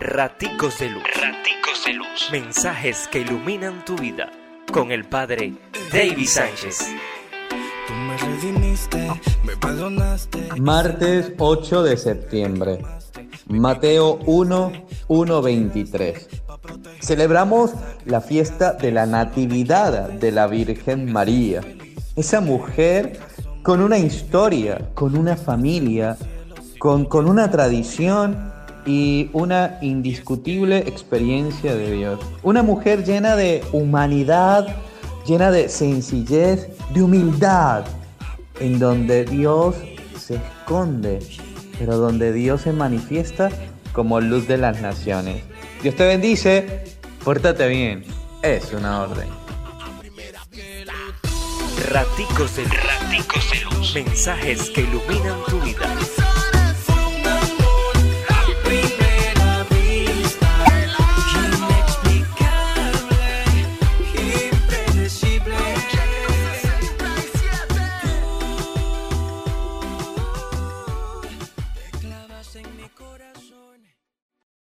Raticos de Luz. Raticos de Luz. Mensajes que iluminan tu vida. Con el Padre David Sánchez. Tú me redimiste, me perdonaste. Martes 8 de septiembre. Mateo 1, 1, 23. Celebramos la fiesta de la Natividad de la Virgen María. Esa mujer con una historia, con una familia, con, con una tradición y una indiscutible experiencia de Dios. Una mujer llena de humanidad, llena de sencillez, de humildad, en donde Dios se esconde, pero donde Dios se manifiesta como luz de las naciones. Dios te bendice, pórtate bien, es una orden. Raticos de. Raticos de. Mensajes que iluminan tu vida. corazón.